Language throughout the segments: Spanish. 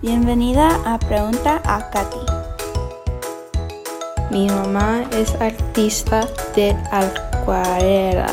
Bienvenida a Pregunta a Katy. Mi mamá es artista de acuarela.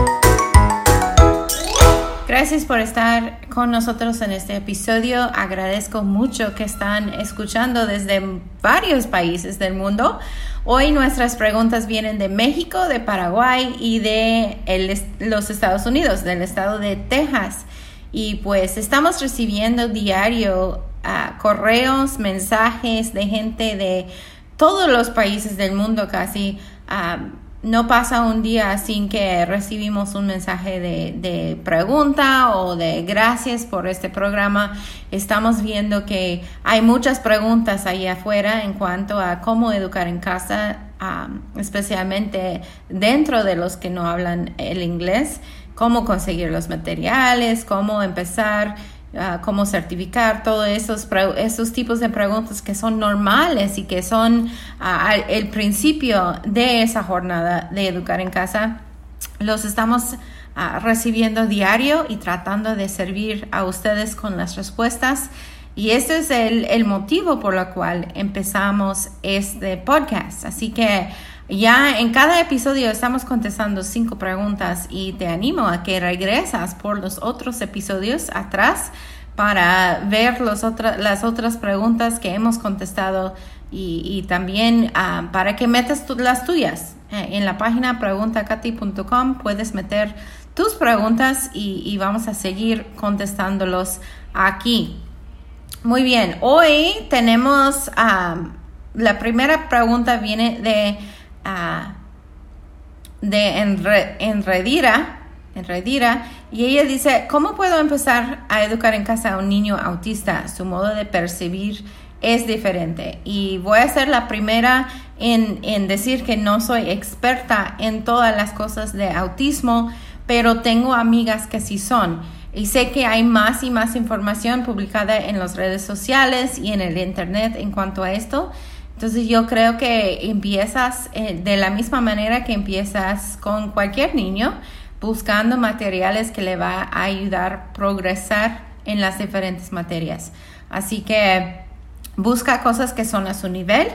Gracias por estar con nosotros en este episodio. Agradezco mucho que están escuchando desde varios países del mundo. Hoy nuestras preguntas vienen de México, de Paraguay y de los Estados Unidos, del estado de Texas. Y pues estamos recibiendo diario ah, correos, mensajes de gente de todos los países del mundo casi. Ah, no pasa un día sin que recibimos un mensaje de, pregunta o de gracias por este programa. Estamos viendo que hay muchas preguntas ahí afuera en cuanto a cómo educar en casa, especialmente dentro de los que no hablan el inglés, cómo conseguir los materiales, cómo empezar Ah, cómo certificar, todos esos, esos tipos de preguntas que son normales y que son ah, el principio de esa jornada de educar en casa, los estamos ah, recibiendo diario y tratando de servir a ustedes con las respuestas. Y ese es el, el motivo por el cual empezamos este podcast. Así que ya en cada episodio estamos contestando cinco preguntas y te animo a que regresas por los otros episodios atrás para ver las otras preguntas que hemos contestado y, también ah, para que metas las tuyas. Eh, en la página preguntacati.com puedes meter tus preguntas y, vamos a seguir contestándolos aquí. Muy bien, hoy tenemos ah, la primera pregunta viene de de Enredira, Enredira, y ella dice, ¿cómo puedo empezar a educar en casa a un niño autista? Su modo de percibir es diferente. Y voy a ser la primera en, en decir que no soy experta en todas las cosas de autismo, pero tengo amigas que sí son. Y sé que hay más y más información publicada en las redes sociales y en el Internet en cuanto a esto. Entonces yo creo que empiezas eh, de la misma manera que empiezas con cualquier niño, buscando materiales que le va a ayudar a progresar en las diferentes materias. Así que busca cosas que son a su nivel,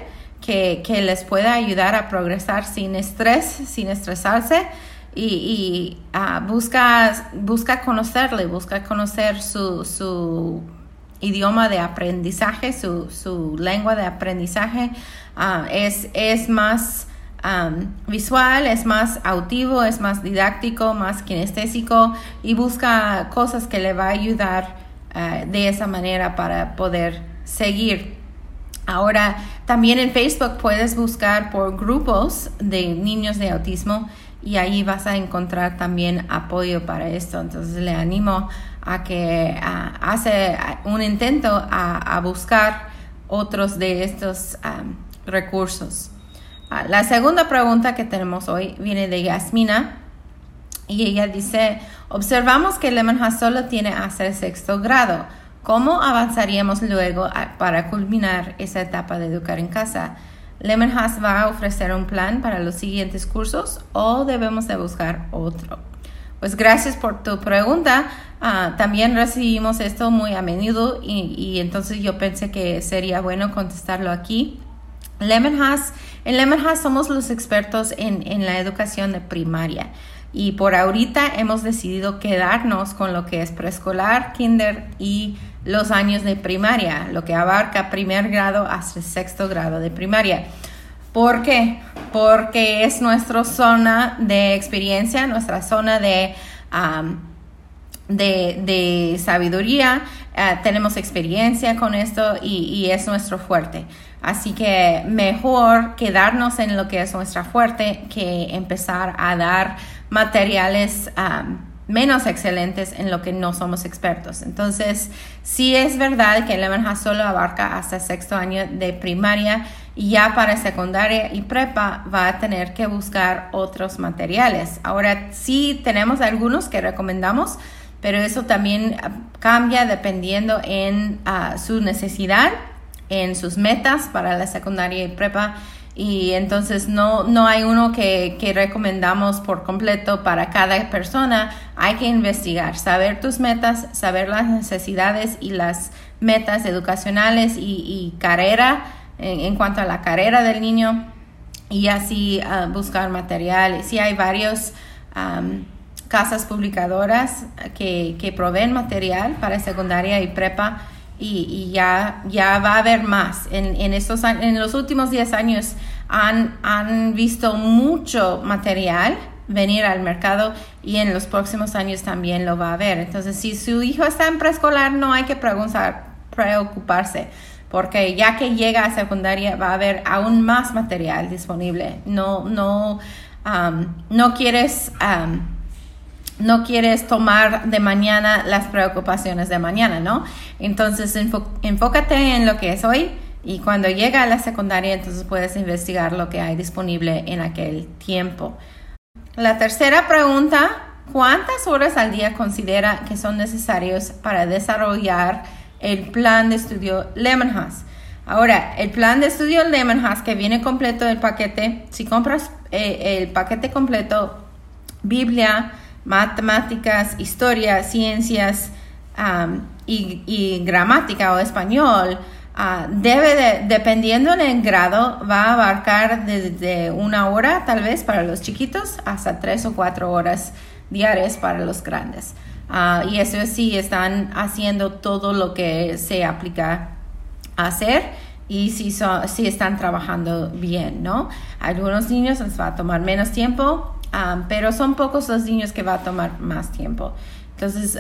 que, les pueda ayudar a progresar sin estrés, sin estresarse. Y, ah, busca, busca conocerle, busca conocer su, su idioma de aprendizaje, su, lengua de aprendizaje ah, es, es, más visual, es más autivo, es más didáctico, más kinestésico y busca cosas que le va a ayudar ah, de esa manera para poder seguir. Ahora, también en Facebook puedes buscar por grupos de niños de autismo y ahí vas a encontrar también apoyo para esto. Entonces le animo a que hace un intento a, buscar otros de estos recursos. Ah, la segunda pregunta que tenemos hoy viene de Yasmina y ella dice, observamos que Lemon solo tiene hasta el sexto grado. ¿Cómo avanzaríamos luego para culminar esa etapa de educar en casa? Lemon va a ofrecer un plan para los siguientes cursos o debemos de buscar otro. Pues gracias por tu pregunta. Ah, también recibimos esto muy a menudo y, entonces yo pensé que sería bueno contestarlo aquí. Lemon en Lemon somos los expertos en, en la educación de primaria y por ahorita hemos decidido quedarnos con lo que es preescolar, kinder y los años de primaria, lo que abarca primer grado hasta sexto grado de primaria. ¿Por qué? Porque es nuestra zona de experiencia, nuestra zona de, de, sabiduría. Eh, tenemos experiencia con esto y, es nuestro fuerte. Así que mejor quedarnos en lo que es nuestra fuerte que empezar a dar materiales menos excelentes en lo que no somos expertos. Entonces, sí es verdad que el Lemonhouse solo abarca hasta sexto año de primaria y ya para secundaria y prepa va a tener que buscar otros materiales. Ahora sí tenemos algunos que recomendamos, pero eso también ah, cambia dependiendo en ah, su necesidad, en sus metas para la secundaria y prepa y entonces no, no hay uno que, que, recomendamos por completo para cada persona. Hay que investigar, saber tus metas, saber las necesidades y las metas educacionales y, carrera en, cuanto a la carrera del niño y así uh, buscar material. Sí hay varios casas publicadoras que, que proveen material para secundaria y prepa y, ya, ya va a haber más. En, en, estos, en los últimos 10 años han, han visto mucho material venir al mercado y en los próximos años también lo va a haber. Entonces, si su hijo está en preescolar, no hay que preocuparse, porque ya que llega a secundaria va a haber aún más material disponible. No, no, no quieres... Um, no quieres tomar de mañana las preocupaciones de mañana, ¿no? Entonces enfócate en lo que es hoy y cuando llega a la secundaria entonces puedes investigar lo que hay disponible en aquel tiempo. La tercera pregunta, ¿cuántas horas al día considera que son necesarias para desarrollar el plan de estudio Lemonhouse? Ahora, el plan de estudio Lemonhouse que viene completo del paquete, si compras eh, el paquete completo, Biblia, matemáticas, historia, ciencias y, gramática o español, ah, debe de, dependiendo del grado, va a abarcar desde una hora tal vez para los chiquitos hasta tres o cuatro horas diarias para los grandes. Ah, y eso sí, están haciendo todo lo que se aplica a hacer y si, si están trabajando bien, ¿no? Algunos niños les va a tomar menos tiempo, pero son pocos los niños que va a tomar más tiempo. Entonces,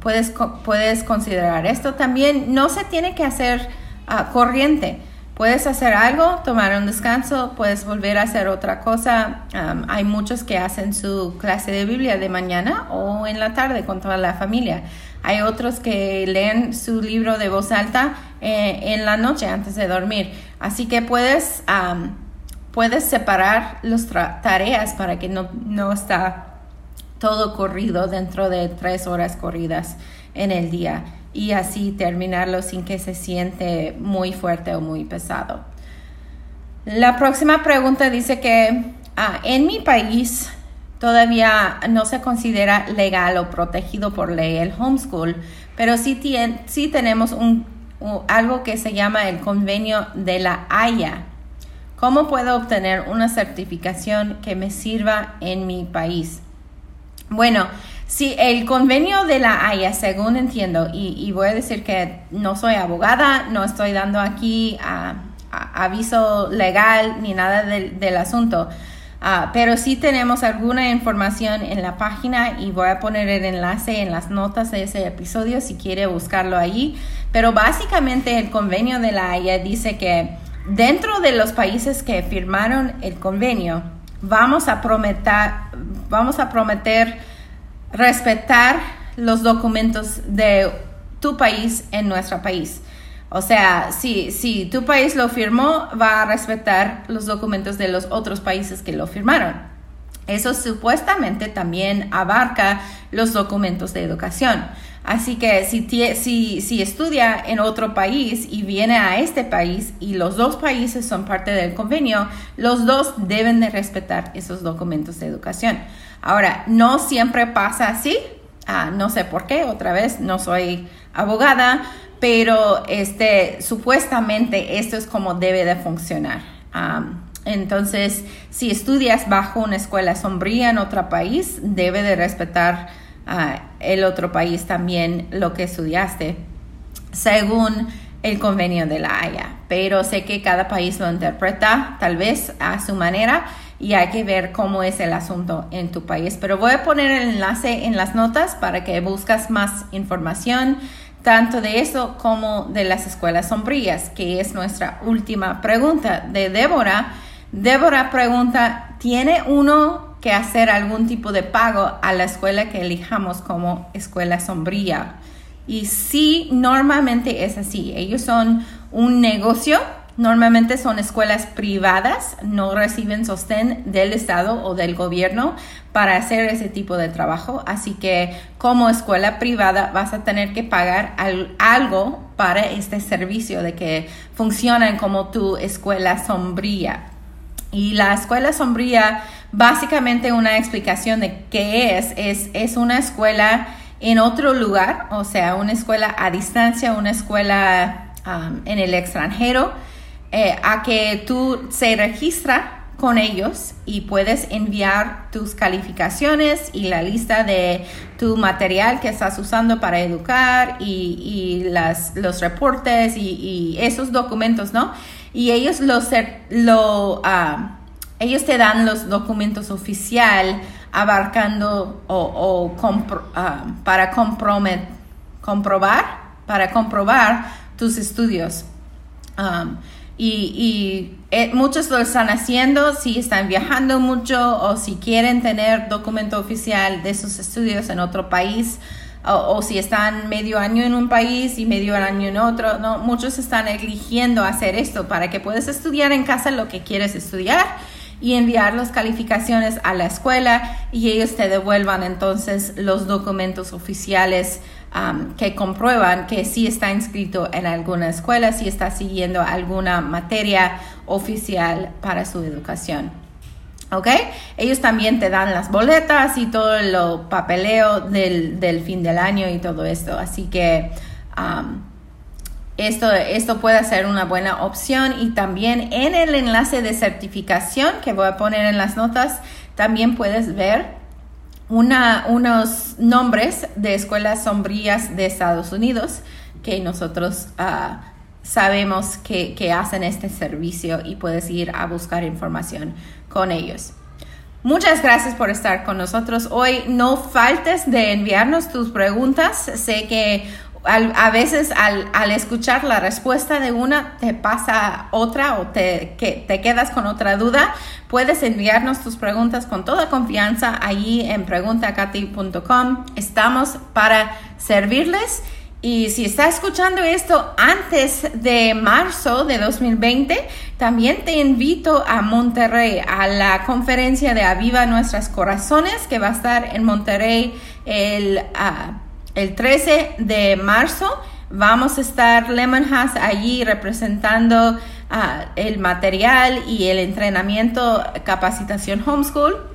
puedes, puedes considerar esto también. No se tiene que hacer uh, corriente. Puedes hacer algo, tomar un descanso, puedes volver a hacer otra cosa. hay muchos que hacen su clase de Biblia de mañana o en la tarde con toda la familia. Hay otros que leen su libro de voz alta eh, en la noche antes de dormir. Así que puedes puedes separar las tareas para que no, no está todo corrido dentro de tres horas corridas en el día y así terminarlo sin que se siente muy fuerte o muy pesado. La próxima pregunta dice que ah, en mi país todavía no se considera legal o protegido por ley el homeschool, pero sí, sí tenemos un, algo que se llama el convenio de la Haya ¿Cómo puedo obtener una certificación que me sirva en mi país? Bueno, si el convenio de la Haya, según entiendo, y, voy a decir que no soy abogada, no estoy dando aquí aviso legal ni nada del, asunto, ah, pero sí tenemos alguna información en la página y voy a poner el enlace en las notas de ese episodio si quiere buscarlo ahí. Pero básicamente el convenio de la Haya dice que dentro de los países que firmaron el convenio, vamos a prometer, vamos a prometer respetar los documentos de tu país en nuestro país. O sea, si, si tu país lo firmó, va a respetar los documentos de los otros países que lo firmaron. Eso supuestamente también abarca los documentos de educación. Así que si, si, estudia en otro país y viene a este país y los dos países son parte del convenio, los dos deben de respetar esos documentos de educación. Ahora, no siempre pasa así, ah, no sé por qué, otra vez, no soy abogada, pero este, supuestamente esto es como debe de funcionar. entonces, si estudias bajo una escuela sombría en otro país, debe de respetar el otro país también lo que estudiaste, según el convenio de la Haya. Pero sé que cada país lo interpreta tal vez a su manera y hay que ver cómo es el asunto en tu país. Pero voy a poner el enlace en las notas para que buscas más información, tanto de eso como de las escuelas sombrías, que es nuestra última pregunta de Débora. Débora pregunta, ¿tiene uno que hacer algún tipo de pago a la escuela que elijamos como escuela sombría. Y sí, normalmente es así. Ellos son un negocio, Normalmente son escuelas privadas, no reciben sostén del Estado o del gobierno para hacer ese tipo de trabajo. Así que como escuela privada vas a tener que pagar algo para este servicio de que funcionan como tu escuela sombría. Y la escuela sombría, básicamente una explicación de qué es, es, es una escuela en otro lugar, o sea, una escuela a distancia, una escuela en el extranjero eh, a que tú se registra con ellos y puedes enviar tus calificaciones y la lista de tu material que estás usando para educar y, las, los reportes y, esos documentos, ¿no? Y ellos los, lo, ah, ellos te dan los documentos oficial abarcando o, ah, para comprobar, para comprobar tus estudios. Y, eh, muchos lo están haciendo si están viajando mucho o si quieren tener documento oficial de sus estudios en otro país o, si están medio año en un país y medio año en otro. No, muchos están eligiendo hacer esto para que puedas estudiar en casa lo que quieres estudiar y enviar las calificaciones a la escuela y ellos te devuelvan entonces los documentos oficiales que comprueban que sí está inscrito en alguna escuela, si está siguiendo alguna materia oficial para su educación. ¿Ok? Ellos también te dan las boletas y todo el papeleo del, fin del año y todo esto. Así que esto, esto puede ser una buena opción y también en el enlace de certificación que voy a poner en las notas, también puedes ver una, unos nombres de escuelas sombrías de Estados Unidos que nosotros ah, sabemos que, que, hacen este servicio y puedes ir a buscar información con ellos. Muchas gracias por estar con nosotros hoy. No faltes de enviarnos tus preguntas. Sé que a veces al, escuchar la respuesta de una te pasa otra o te, que, te quedas con otra duda, puedes enviarnos tus preguntas con toda confianza allí en preguntacati.com. Estamos para servirles. Y si está escuchando esto antes de marzo de 2020, también te invito a Monterrey, a la conferencia de Aviva Nuestros Corazones, que va a estar en Monterrey el... Ah, el 13 de marzo vamos a estar Lemon House allí representando ah, el material y el entrenamiento capacitación homeschool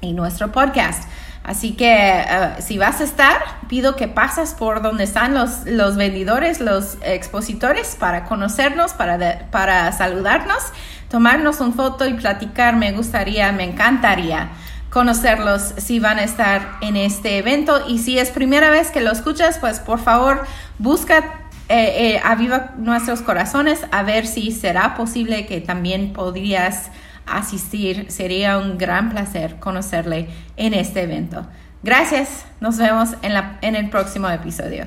y nuestro podcast. Así que ah, si vas a estar, pido que pases por donde están los, los vendedores, los expositores, para conocernos, para, para saludarnos, tomarnos un foto y platicar. Me gustaría, me encantaría conocerlos si van a estar en este evento. Y si es primera vez que lo escuchas, pues por favor busca eh, eh, Aviva Nuestros Corazones a ver si será posible que también podrías asistir. Sería un gran placer conocerle en este evento. Gracias, nos vemos en, la, en el próximo episodio.